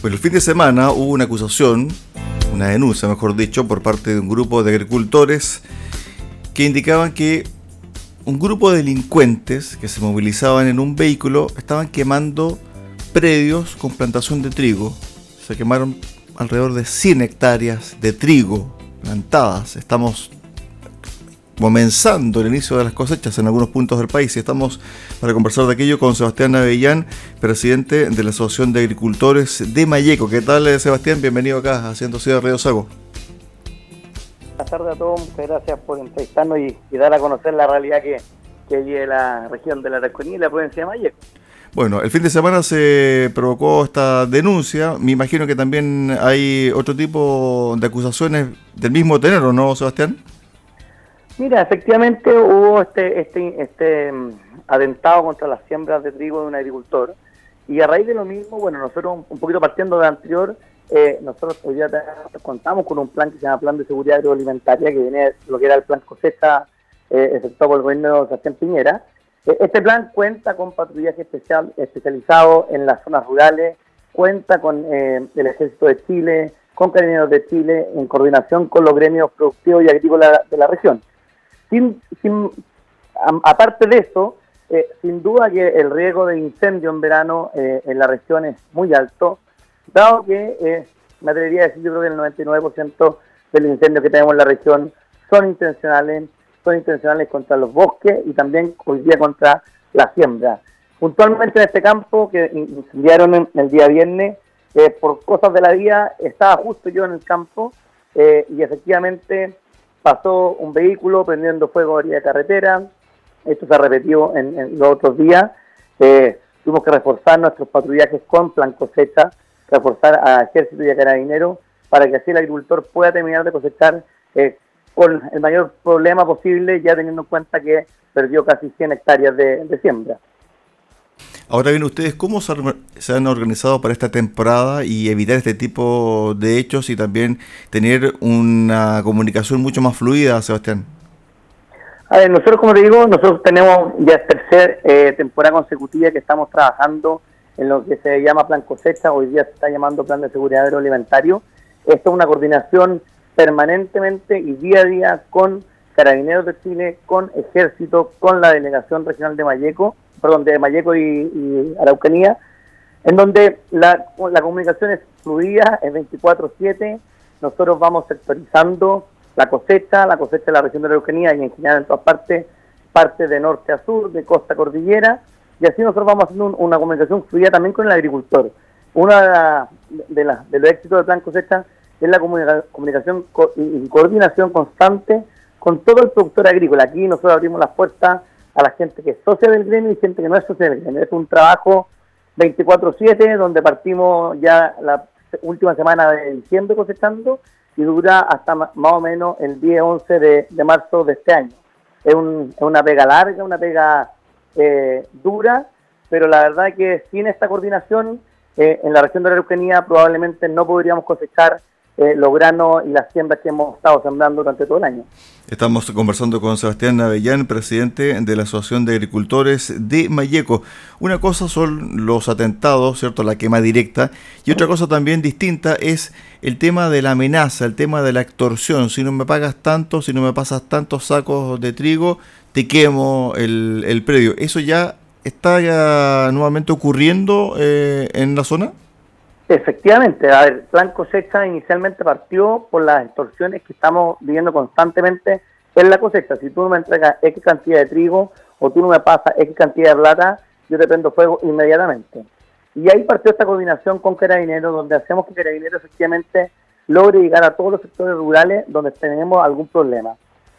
Bueno, el fin de semana hubo una acusación, una denuncia, mejor dicho, por parte de un grupo de agricultores que indicaban que un grupo de delincuentes que se movilizaban en un vehículo estaban quemando predios con plantación de trigo. Se quemaron alrededor de 100 hectáreas de trigo plantadas. Estamos comenzando el inicio de las cosechas en algunos puntos del país y estamos para conversar de aquello con Sebastián Avellán, presidente de la Asociación de Agricultores de Mayeco. ¿Qué tal, eh, Sebastián? Bienvenido acá, haciendo Ciudad Río Sago. Buenas tardes a todos, muchas gracias por entrevistarnos y, dar a conocer la realidad que, que vive la región de la Araucanía y la provincia de Mayeco. Bueno, el fin de semana se provocó esta denuncia. Me imagino que también hay otro tipo de acusaciones del mismo tenor, ¿no, Sebastián? Mira, efectivamente hubo este, este, este mm, atentado contra las siembras de trigo de un agricultor y a raíz de lo mismo, bueno, nosotros un poquito partiendo de anterior, eh, nosotros hoy día contamos con un plan que se llama Plan de Seguridad Agroalimentaria, que viene lo que era el plan cosecha eh, efectuado por el gobierno de Sebastián Piñera. Eh, este plan cuenta con patrullaje especial, especializado en las zonas rurales, cuenta con el Ejército de Chile, con Carabineros de Chile, en coordinación con los gremios productivos y agrícolas de la región. Sin, aparte de eso, eh, sin duda que el riesgo de incendio en verano eh, en la región es muy alto, dado que, eh, me atrevería a decir, yo creo que el 99% de los incendios que tenemos en la región son intencionales, son intencionales contra los bosques y también hoy día contra la siembra. Puntualmente en este campo que incendiaron el día viernes, por cosas de la vida, estaba justo yo en el campo y efectivamente pasó un vehículo prendiendo fuego a de carretera, esto se ha repetido en, los otros días, eh, tuvimos que reforzar nuestros patrullajes con plan cosecha, reforzar a ejército y a carabineros para que así el agricultor pueda terminar de cosechar eh, con el mayor problema posible, ya teniendo en cuenta que perdió casi 100 hectáreas de siembra. Ahora bien, ustedes, ¿cómo se han organizado para esta temporada y evitar este tipo de hechos y también tener una comunicación mucho más fluida, Sebastián? A ver, nosotros, como te digo, nosotros tenemos ya tercera eh, temporada consecutiva que estamos trabajando en lo que se llama Plan Cosecha, hoy día se está llamando Plan de Seguridad Agroalimentario. Esto es una coordinación permanentemente y día a día con Carabineros de Chile, con Ejército, con la Delegación Regional de Mayeco, perdón, de Mayeco y, Araucanía, en donde la, la comunicación es fluida, es 24-7, nosotros vamos sectorizando la cosecha, la cosecha de la región de la Araucanía y en general en todas partes, parte de norte a sur, de costa a cordillera, y así nosotros vamos haciendo una comunicación fluida también con el agricultor. Una de, de, los éxitos del plan cosecha es la comunicación y coordinación constante con todo el productor agrícola. Aquí nosotros abrimos las puertas a la gente que es socia del gremio y gente que no es socia del gremio. Es un trabajo 24/7 donde partimos ya la última semana de diciembre cosechando y dura hasta más o menos el 10-11 de, marzo de este año. Es, una pega larga, una pega eh, dura, pero la verdad es que sin esta coordinación eh, en la región de la Araucanía probablemente no podríamos cosechar eh, los granos y las siembras que hemos estado sembrando durante todo el año. Estamos conversando con Sebastián Avellán, presidente de la Asociación de Agricultores de Mayeco. Una cosa son los atentados, ¿cierto? La quema directa. Y otra cosa también distinta es el tema de la amenaza, el tema de la extorsión. Si no me pagas tanto, si no me pasas tantos sacos de trigo, te quemo el, el predio. ¿Eso ya está nuevamente ocurriendo eh, en la zona? Efectivamente, a ver, Plan Cosecha inicialmente partió por las extorsiones que estamos viviendo constantemente en la cosecha. Si tú no me entregas X cantidad de trigo o tú no me pasas X cantidad de plata, yo te prendo fuego inmediatamente. Y ahí partió esta coordinación con Carabineros, donde hacemos que Carabineros efectivamente logre llegar a todos los sectores rurales donde tenemos algún problema.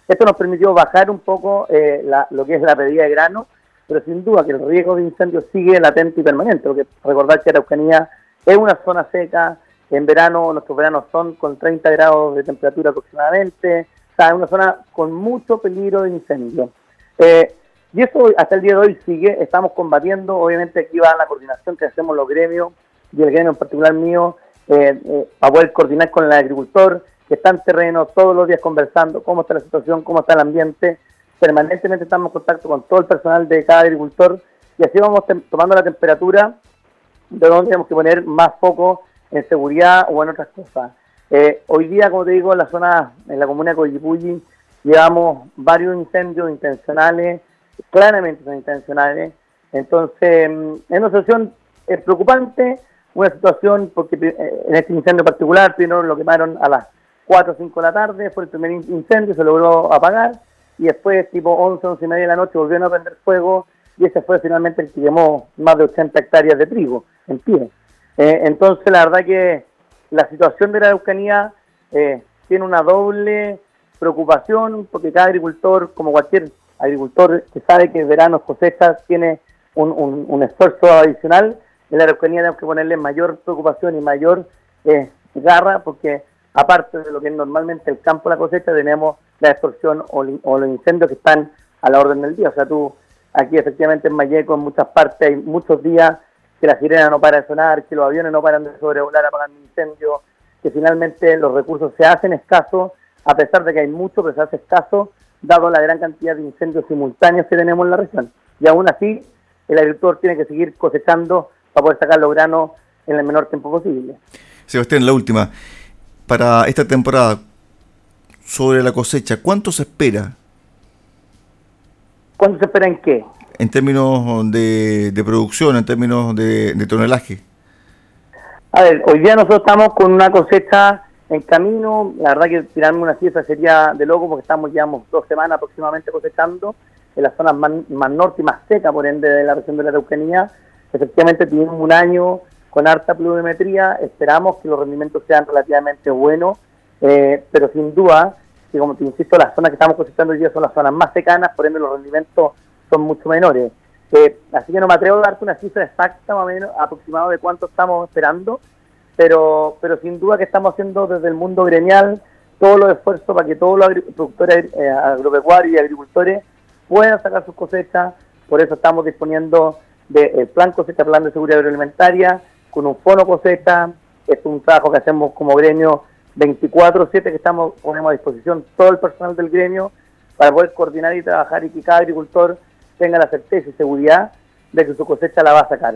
Esto nos permitió bajar un poco eh, lo que es la pedida de grano, pero sin duda que el riesgo de incendio sigue latente y permanente, porque recordar que Araucanía es una zona seca, en verano, nuestros veranos son con 30 grados de temperatura aproximadamente, o sea, es una zona con mucho peligro de incendio. Eh, y eso hasta el día de hoy sigue, estamos combatiendo, obviamente aquí va la coordinación que hacemos los gremios, y el gremio en particular mío, eh, eh, a poder coordinar con el agricultor, que está en terreno todos los días conversando cómo está la situación, cómo está el ambiente. Permanentemente estamos en contacto con todo el personal de cada agricultor y así vamos tomando la temperatura de tenemos que poner más foco en seguridad o en otras cosas. Eh, hoy día, como te digo, en la zona, en la comuna de Coyipulli, llevamos varios incendios intencionales, claramente son intencionales. Entonces, mm, es una situación preocupante, una situación porque eh, en este incendio particular, primero lo quemaron a las 4 o 5 de la tarde, fue el primer incendio, se logró apagar, y después, tipo 11, 11 y media de la noche, volvieron a prender fuego, y ese fue finalmente el que quemó más de 80 hectáreas de trigo en. Eh, entonces, la verdad que la situación de la Eucanía eh, tiene una doble preocupación, porque cada agricultor, como cualquier agricultor que sabe que el verano cosecha, tiene un, esfuerzo adicional, en la Araucanía tenemos que ponerle mayor preocupación y mayor eh, garra, porque aparte de lo que es normalmente el campo la cosecha, tenemos la extorsión o, los incendios que están a la orden del día. O sea, tú aquí efectivamente en Mayeco, en muchas partes, hay muchos días que la sirena no para de sonar, que los aviones no paran de sobrevolar apagando incendios, que finalmente los recursos se hacen escasos, a pesar de que hay mucho, pero se hace escaso, dado la gran cantidad de incendios simultáneos que tenemos en la región. Y aún así, el agricultor tiene que seguir cosechando para poder sacar los granos en el menor tiempo posible. Sebastián, la última. Para esta temporada, sobre la cosecha, ¿cuánto se espera? ¿Cuánto se espera en qué? En términos de, producción, en términos de, tonelaje? A ver, hoy día nosotros estamos con una cosecha en camino. La verdad que tirarme una cifra sería de loco porque estamos, llevamos dos semanas aproximadamente cosechando en las zonas más, norte y más seca, por ende, de la región de la Araucanía. Efectivamente, tuvimos un año con harta pluviometría. Esperamos que los rendimientos sean relativamente buenos, eh, pero sin duda, que como te insisto, las zonas que estamos cosechando hoy día son las zonas más secanas, por ende, los rendimientos son mucho menores. Eh, así que no me atrevo a darte una cifra exacta, más o menos, aproximado de cuánto estamos esperando, pero, pero sin duda que estamos haciendo desde el mundo gremial todos los esfuerzos para que todos los productores eh, agropecuarios y agricultores puedan sacar sus cosechas. Por eso estamos disponiendo del plan cosecha, plan de seguridad agroalimentaria, con un fono cosecha. Es un trabajo que hacemos como gremio 24-7 que estamos ponemos a disposición todo el personal del gremio para poder coordinar y trabajar y que cada agricultor tenga la certeza y seguridad de que su cosecha la va a sacar.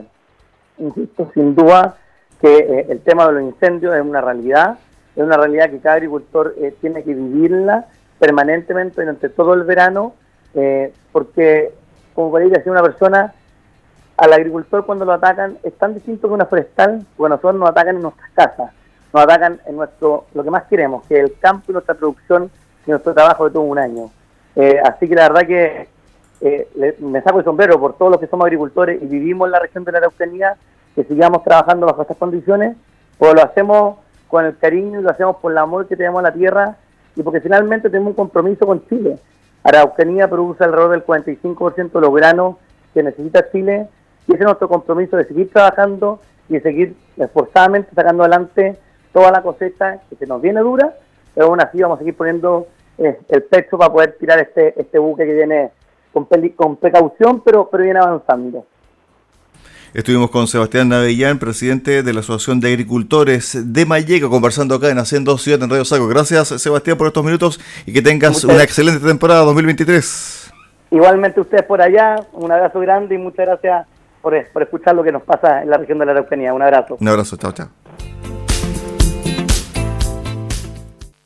Insisto, sin duda que eh, el tema de los incendios es una realidad, es una realidad que cada agricultor eh, tiene que vivirla permanentemente durante todo el verano, eh, porque, como podría decir una persona, al agricultor cuando lo atacan es tan distinto que una forestal, porque nosotros nos atacan en nuestras casas, nos atacan en nuestro lo que más queremos, que el campo y nuestra producción y nuestro trabajo de todo un año. así que la verdad que eh, me saco el sombrero por todos los que somos agricultores y vivimos en la región de la Araucanía, que sigamos trabajando bajo estas condiciones, pues lo hacemos con el cariño y lo hacemos por el amor que tenemos a la tierra y porque finalmente tenemos un compromiso con Chile. Araucanía produce alrededor del 45% de los granos que necesita Chile y ese es nuestro compromiso de seguir trabajando y de seguir esforzadamente sacando adelante toda la cosecha que se nos viene dura, pero aún así vamos a seguir poniendo eh, el pecho para poder tirar este, este buque que viene con, con precaución, pero, pero viene avanzando. Estuvimos con Sebastián Navellán, presidente de la Asociación de Agricultores de Mayeca, conversando acá en Haciendo Ciudad en Radio Saco. Gracias, Sebastián, por estos minutos y que tengas una excelente temporada 2023. Igualmente ustedes por allá, un abrazo grande y muchas gracias por, por escuchar lo que nos pasa en la región de la Araucanía. Un abrazo. Un abrazo, chao, chao.